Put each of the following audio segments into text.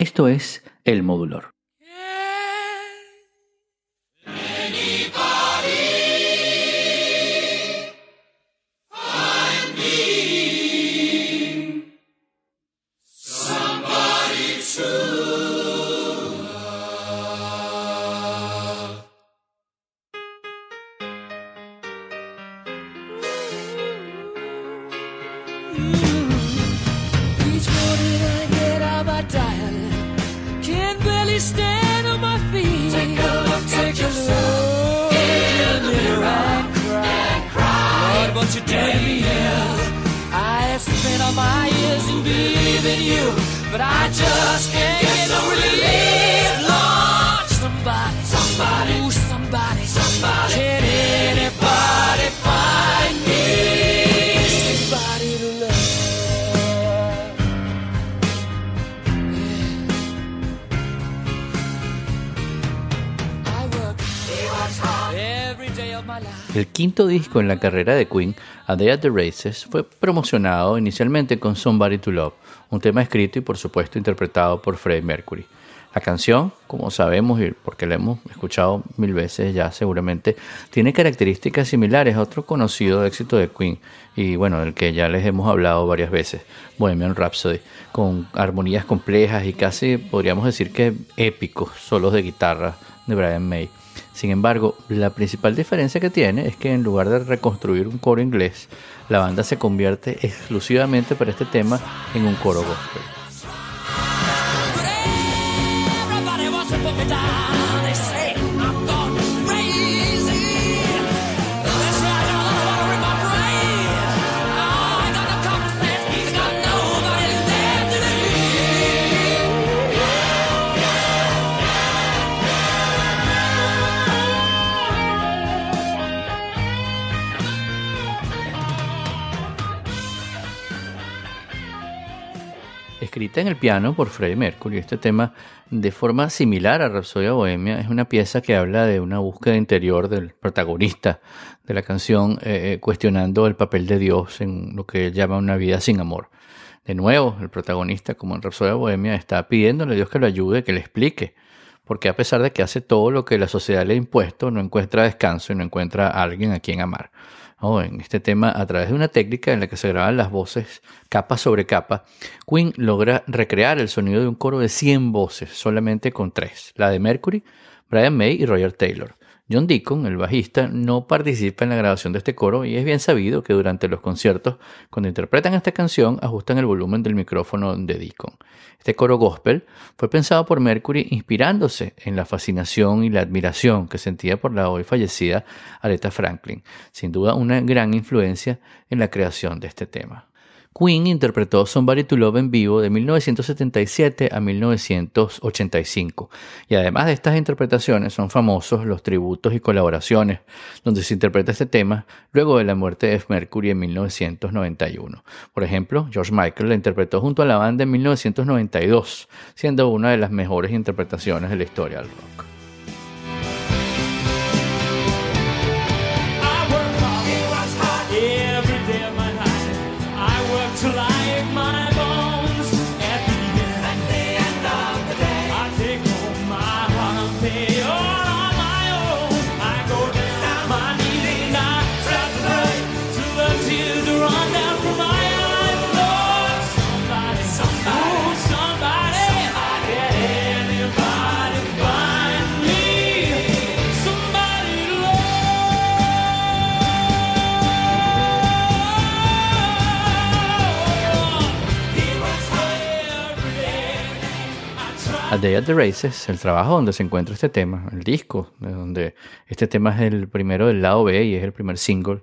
Esto es el modulor. El quinto disco en la carrera de Queen, A Day at the Races, fue promocionado inicialmente con Somebody to Love, un tema escrito y por supuesto interpretado por Freddie Mercury. La canción, como sabemos y porque la hemos escuchado mil veces ya seguramente, tiene características similares a otro conocido éxito de Queen y bueno, del que ya les hemos hablado varias veces, Bohemian Rhapsody, con armonías complejas y casi podríamos decir que épicos solos de guitarra de Brian May. Sin embargo, la principal diferencia que tiene es que en lugar de reconstruir un coro inglés, la banda se convierte exclusivamente para este tema en un coro gospel. Escrita en el piano por Freddie Mercury. Este tema, de forma similar a Rhapsodia Bohemia, es una pieza que habla de una búsqueda interior del protagonista de la canción, eh, eh, cuestionando el papel de Dios en lo que él llama una vida sin amor. De nuevo, el protagonista, como en Rhapsodia Bohemia, está pidiéndole a Dios que lo ayude, que le explique, porque a pesar de que hace todo lo que la sociedad le ha impuesto, no encuentra descanso y no encuentra a alguien a quien amar en este tema a través de una técnica en la que se graban las voces capa sobre capa, Queen logra recrear el sonido de un coro de 100 voces solamente con tres, la de Mercury, Brian May y Roger Taylor. John Deacon, el bajista, no participa en la grabación de este coro y es bien sabido que durante los conciertos, cuando interpretan esta canción, ajustan el volumen del micrófono de Deacon. Este coro gospel fue pensado por Mercury inspirándose en la fascinación y la admiración que sentía por la hoy fallecida Aretha Franklin, sin duda una gran influencia en la creación de este tema. Queen interpretó Somebody to Love en vivo de 1977 a 1985. Y además de estas interpretaciones son famosos los tributos y colaboraciones donde se interpreta este tema luego de la muerte de Mercury en 1991. Por ejemplo, George Michael la interpretó junto a la banda en 1992, siendo una de las mejores interpretaciones de la historia del rock. A Day at the Races, el trabajo donde se encuentra este tema, el disco, donde este tema es el primero del lado B y es el primer single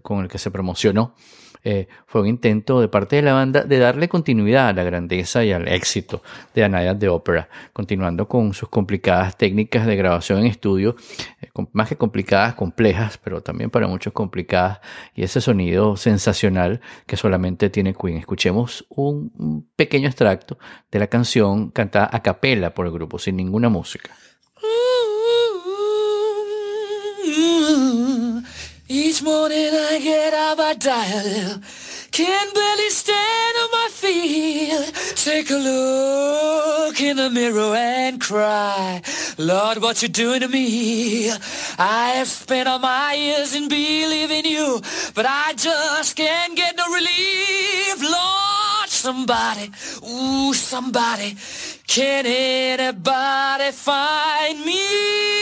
con el que se promocionó. Eh, fue un intento de parte de la banda de darle continuidad a la grandeza y al éxito de Anaya de Opera, continuando con sus complicadas técnicas de grabación en estudio, eh, más que complicadas, complejas, pero también para muchos complicadas, y ese sonido sensacional que solamente tiene Queen. Escuchemos un pequeño extracto de la canción cantada a capela por el grupo, sin ninguna música. Each morning I get up, I dial. Can't barely stand on my feet. Take a look in the mirror and cry, Lord, what you doing to me? I have spent all my years in believing you, but I just can't get no relief. Lord, somebody, ooh, somebody, can anybody find me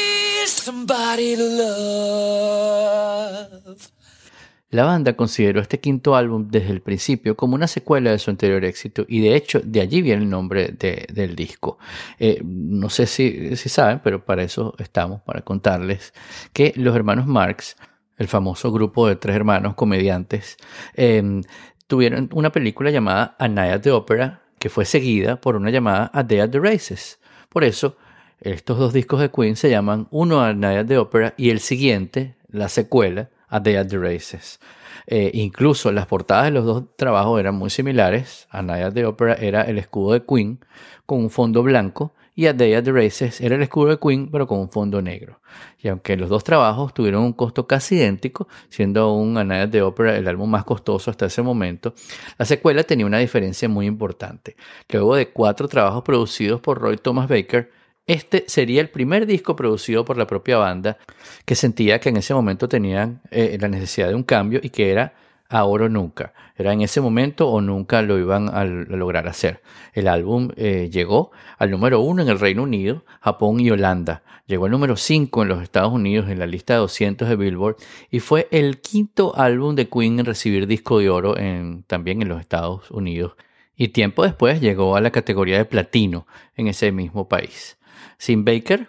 La banda consideró este quinto álbum desde el principio como una secuela de su anterior éxito y de hecho de allí viene el nombre del disco. Eh, no sé si, si, saben, pero para eso estamos, para contarles que los hermanos Marx, el famoso grupo de tres hermanos comediantes, em, tuvieron una película llamada A Night at the Opera que fue seguida por una llamada A Day at the Races. Por eso, estos dos discos de Queen se llaman uno A Night at the Opera y el siguiente, la secuela, a Day at the Races. Eh, incluso las portadas de los dos trabajos eran muy similares. A Night at Opera era el escudo de Queen con un fondo blanco y A Day at the Races era el escudo de Queen pero con un fondo negro. Y aunque los dos trabajos tuvieron un costo casi idéntico, siendo un A Night at the Opera el álbum más costoso hasta ese momento, la secuela tenía una diferencia muy importante. Luego de cuatro trabajos producidos por Roy Thomas Baker, este sería el primer disco producido por la propia banda que sentía que en ese momento tenían eh, la necesidad de un cambio y que era ahora o nunca. Era en ese momento o nunca lo iban a, lograr hacer. El álbum eh, llegó al número uno en el Reino Unido, Japón y Holanda. Llegó al número 5 en los Estados Unidos en la lista de 200 de Billboard y fue el quinto álbum de Queen en recibir disco de oro en, también en los Estados Unidos. Y tiempo después llegó a la categoría de platino en ese mismo país. Sin Baker,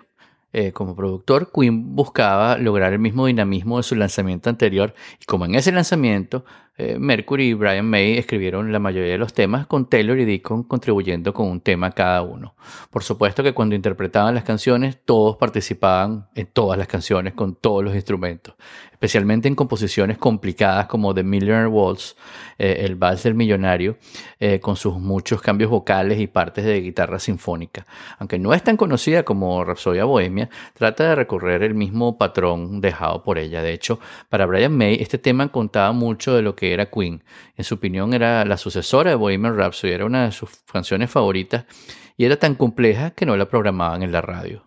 eh, como productor, Queen buscaba lograr el mismo dinamismo de su lanzamiento anterior y como en ese lanzamiento eh, Mercury y Brian May escribieron la mayoría de los temas con Taylor y Deacon contribuyendo con un tema cada uno. Por supuesto que cuando interpretaban las canciones todos participaban en todas las canciones con todos los instrumentos especialmente en composiciones complicadas como The Millionaire Waltz, eh, el Vals del Millonario, eh, con sus muchos cambios vocales y partes de guitarra sinfónica. Aunque no es tan conocida como Rapsodia Bohemia, trata de recorrer el mismo patrón dejado por ella. De hecho, para Brian May, este tema contaba mucho de lo que era Queen. En su opinión, era la sucesora de Bohemian Rhapsody, era una de sus canciones favoritas y era tan compleja que no la programaban en la radio.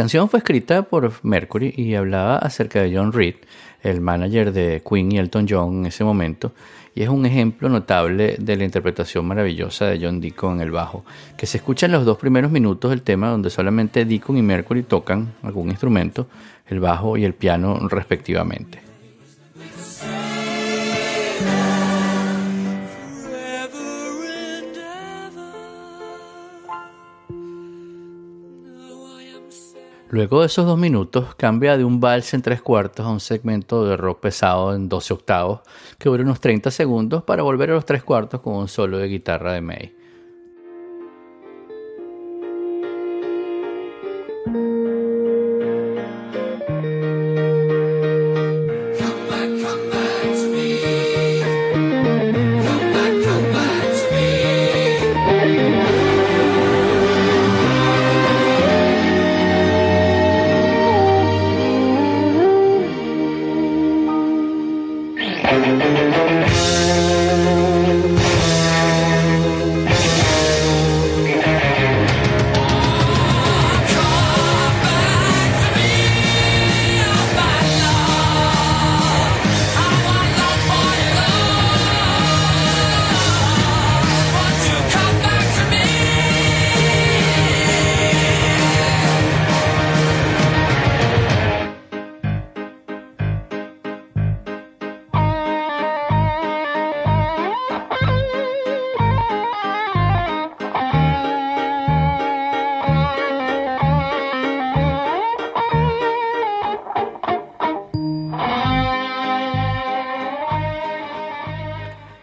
Canción fue escrita por Mercury y hablaba acerca de John Reed, el manager de Queen y Elton John en ese momento, y es un ejemplo notable de la interpretación maravillosa de John Deacon en el bajo, que se escucha en los dos primeros minutos del tema donde solamente Deacon y Mercury tocan algún instrumento, el bajo y el piano respectivamente. Luego de esos dos minutos cambia de un vals en tres cuartos a un segmento de rock pesado en 12 octavos que dura unos 30 segundos para volver a los tres cuartos con un solo de guitarra de May.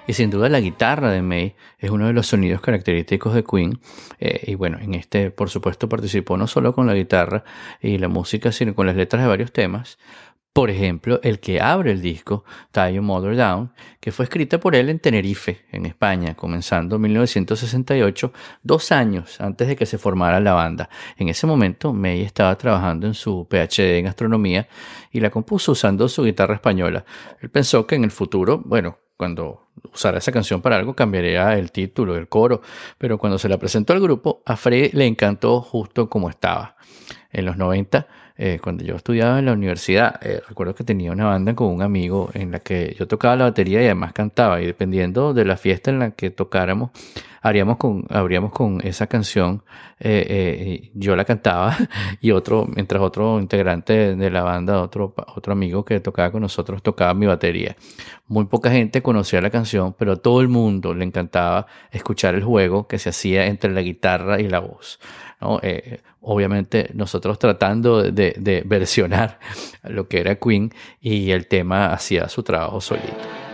Y sin duda la guitarra de May es uno de los sonidos característicos de Queen. Eh, y bueno, en este, por supuesto, participó no solo con la guitarra y la música, sino con las letras de varios temas. Por ejemplo, el que abre el disco, Tie Your Mother Down, que fue escrita por él en Tenerife, en España, comenzando en 1968, dos años antes de que se formara la banda. En ese momento, May estaba trabajando en su PhD en astronomía y la compuso usando su guitarra española. Él pensó que en el futuro, bueno, cuando usara esa canción para algo cambiaría el título, el coro, pero cuando se la presentó al grupo, a Frey le encantó justo como estaba. En los 90 eh, cuando yo estudiaba en la universidad, eh, recuerdo que tenía una banda con un amigo en la que yo tocaba la batería y además cantaba. Y dependiendo de la fiesta en la que tocáramos, haríamos con, habríamos con esa canción. Eh, yo la cantaba y otro, mientras otro integrante de la banda, otro, otro amigo que tocaba con nosotros, tocaba mi batería. Muy poca gente conocía la canción, pero a todo el mundo le encantaba escuchar el juego que se hacía entre la guitarra y la voz. Eh, obviamente nosotros tratando de, de versionar lo que era Queen y el tema hacía su trabajo solito.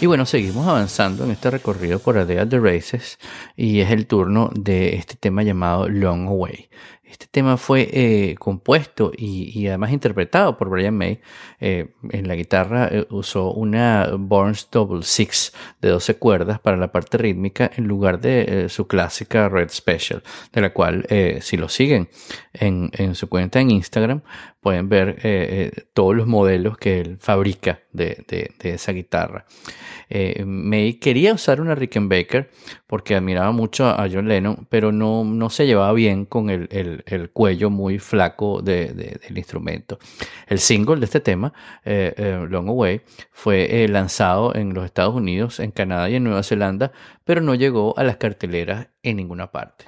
Y bueno, seguimos avanzando en este recorrido por A Day the Races y es el turno de este tema llamado Long Away. Este tema fue eh, compuesto y, además interpretado por Brian May. Eh, en la guitarra eh, usó una Burns Double Six de 12 cuerdas para la parte rítmica en lugar de su clásica Red Special, de la cual si lo siguen en, su cuenta en Instagram pueden ver todos los modelos que él fabrica de esa guitarra. Eh, May quería usar una Rickenbacker porque admiraba mucho a John Lennon, pero no, no se llevaba bien con el, el, cuello muy flaco de, del instrumento. El single de este tema, eh, eh, Long Away, fue lanzado en los Estados Unidos, en Canadá y en Nueva Zelanda, pero no llegó a las carteleras en ninguna parte.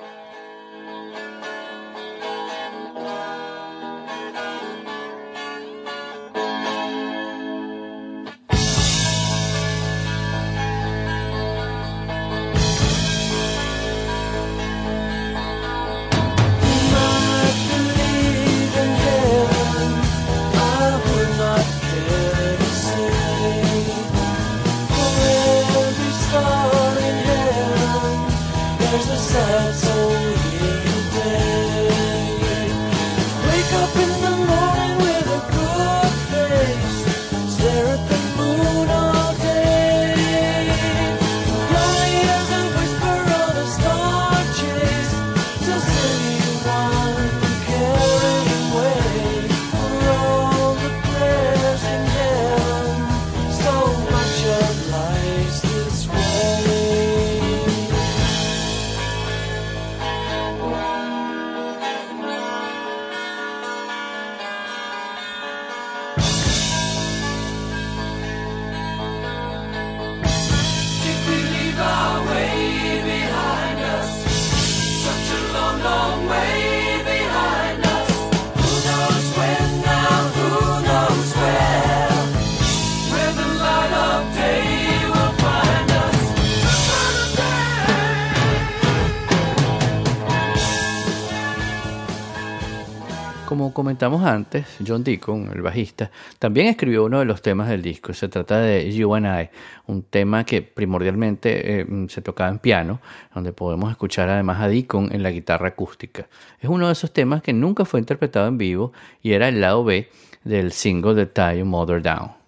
Como comentamos antes, John Deacon, el bajista, también escribió uno de los temas del disco. Se trata de You and I, un tema que primordialmente eh, se tocaba en piano, donde podemos escuchar además a Deacon en la guitarra acústica. Es uno de esos temas que nunca fue interpretado en vivo y era el lado B del single de Tie Mother Down.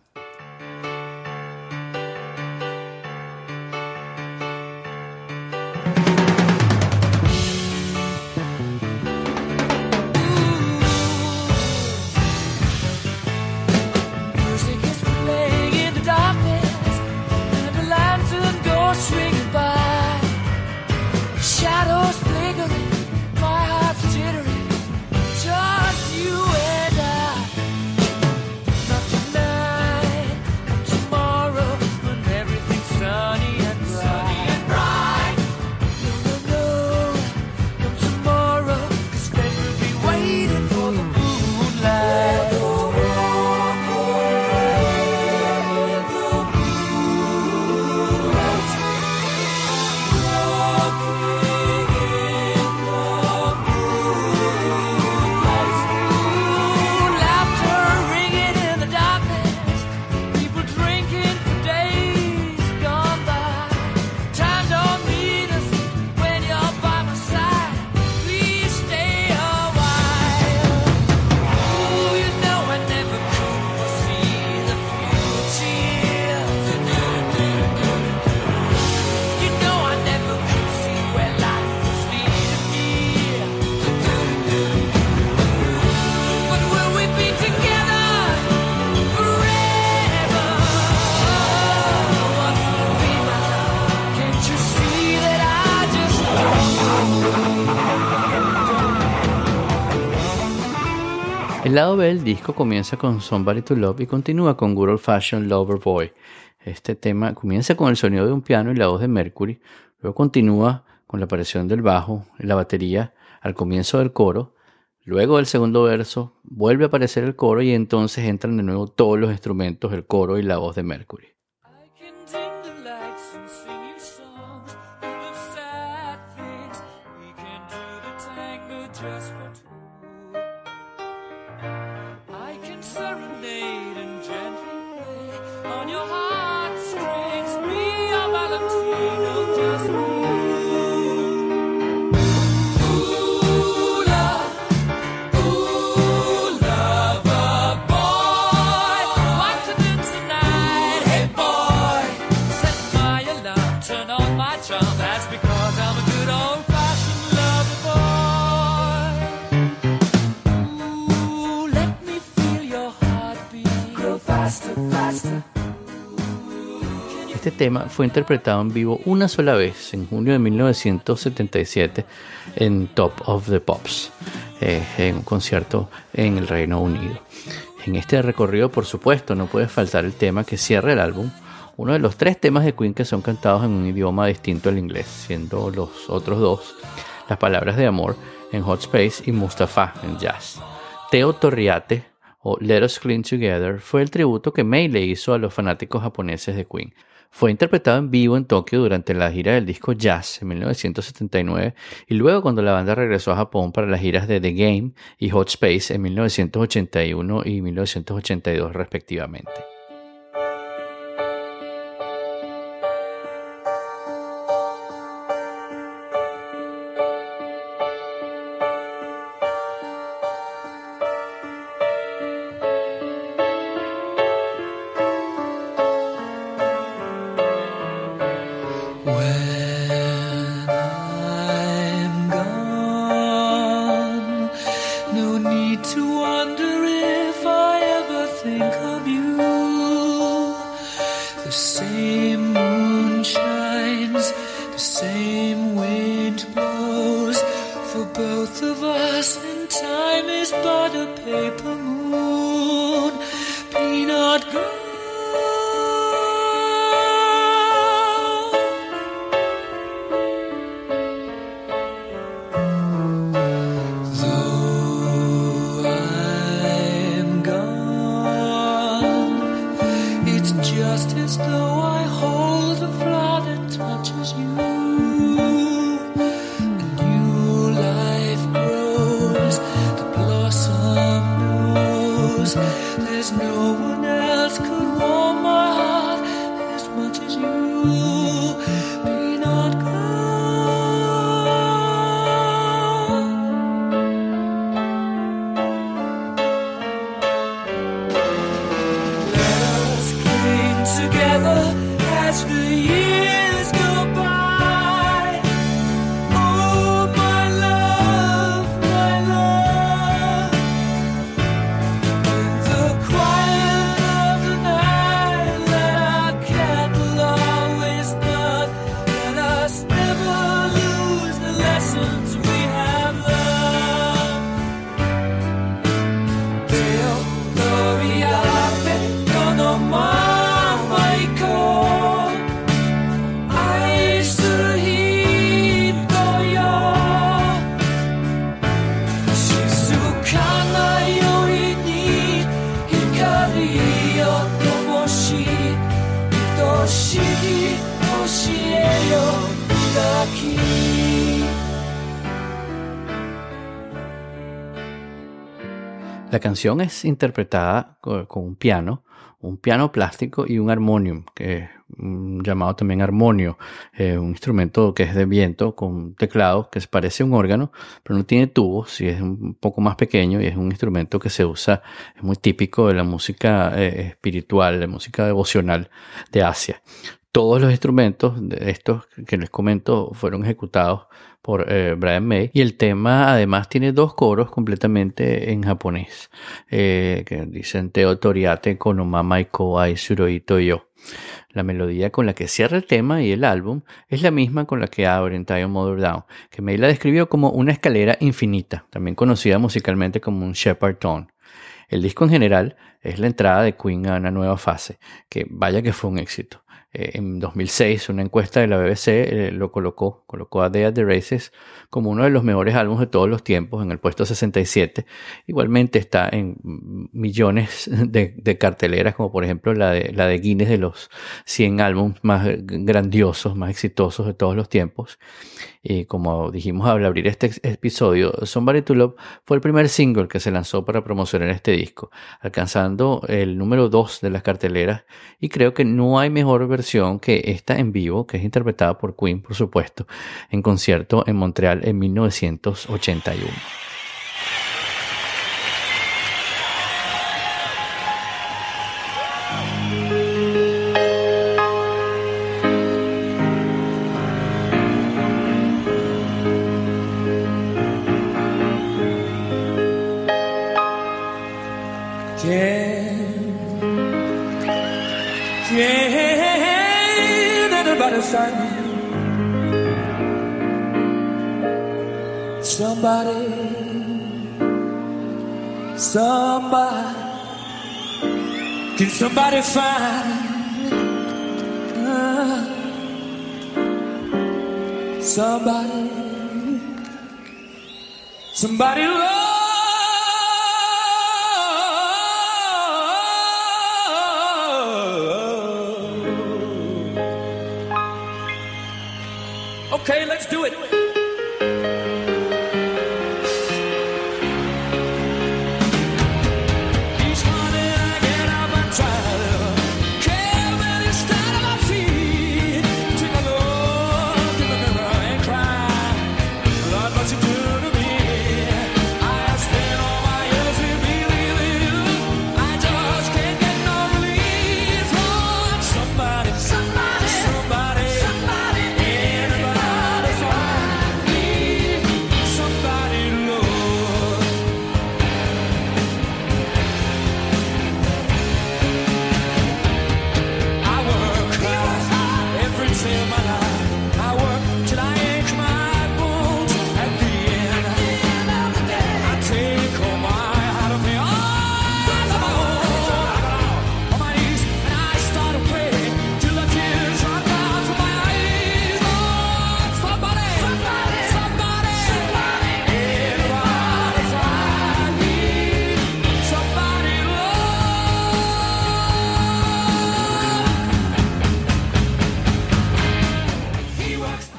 El lado B del disco comienza con Somebody to Love y continúa con Good Old Fashioned Lover Boy. Este tema comienza con el sonido de un piano y la voz de Mercury, luego continúa con la aparición del bajo y la batería al comienzo del coro, luego del segundo verso vuelve a aparecer el coro y entonces entran de nuevo todos los instrumentos, el coro y la voz de Mercury. Tema fue interpretado en vivo una sola vez, en junio de 1977, en Top of the Pops, eh, en un concierto en el Reino Unido. En este recorrido, por supuesto, no puede faltar el tema que cierra el álbum, uno de los tres temas de Queen que son cantados en un idioma distinto al inglés, siendo los otros dos las palabras de amor en Hot Space y Mustafa en jazz. Teo Torriate o Let Us Clean Together fue el tributo que May le hizo a los fanáticos japoneses de Queen. Fue interpretado en vivo en Tokio durante la gira del disco Jazz en 1979 y luego cuando la banda regresó a Japón para las giras de The Game y Hot Space en 1981 y 1982 respectivamente. hold the flower that touches you. A new life grows, the blossom. There's no one. La canción es interpretada co- con un piano, un piano plástico y un armonium, que es llamado también armonio, eh, un instrumento que es de viento con teclado que se parece a un órgano, pero no tiene tubos y es un poco más pequeño y es un instrumento que se usa, es muy típico de la música eh, espiritual, de música devocional de Asia. Todos los instrumentos de estos que les comento fueron ejecutados por eh, Brian May y el tema además tiene dos coros completamente en japonés eh, que dicen Teo Toriate Konomama Iko Ai Suroito Yo. La melodía con la que cierra el tema y el álbum es la misma con la que abre Entire Mother Down, que May la describió como una escalera infinita, también conocida musicalmente como un Shepard Tone. El disco en general es la entrada de Queen a una nueva fase, que vaya que fue un éxito. Eh, en 2006, una encuesta de la BBC eh, lo colocó, colocó a Day at the Races como uno de los mejores álbumes de todos los tiempos, en el puesto 67. Igualmente está en millones de, de carteleras, como por ejemplo la de, la de Guinness de los 100 álbumes más grandiosos, más exitosos de todos los tiempos. Y como dijimos al abrir este episodio, Somebody to Love fue el primer single que se lanzó para promocionar este disco, alcanzando el número 2 de las carteleras y creo que no hay mejor versión que esta en vivo, que es interpretada por Queen, por supuesto, en concierto en Montreal en 1981. Somebody, somebody, can somebody find uh, somebody, somebody love?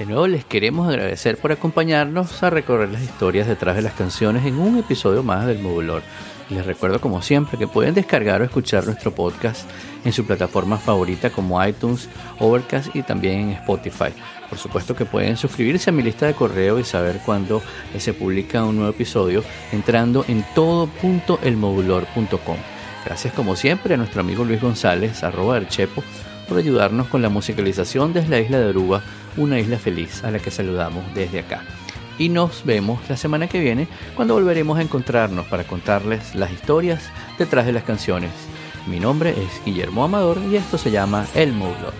Les queremos agradecer por acompañarnos a recorrer las historias detrás de las canciones en un episodio más del Modulor. Les recuerdo como siempre que pueden descargar o escuchar nuestro podcast en su plataforma favorita como iTunes, Overcast y también en Spotify. Por supuesto que pueden suscribirse a mi lista de correo y saber cuándo se publica un nuevo episodio entrando en todo.elmodulor.com. Gracias como siempre a nuestro amigo Luis González, arroba del Chepo, por ayudarnos con la musicalización desde la isla de Aruba, una isla feliz a la que saludamos desde acá y nos vemos la semana que viene cuando volveremos a encontrarnos para contarles las historias detrás de las canciones. Mi nombre es Guillermo Amador y esto se llama El Moodlord.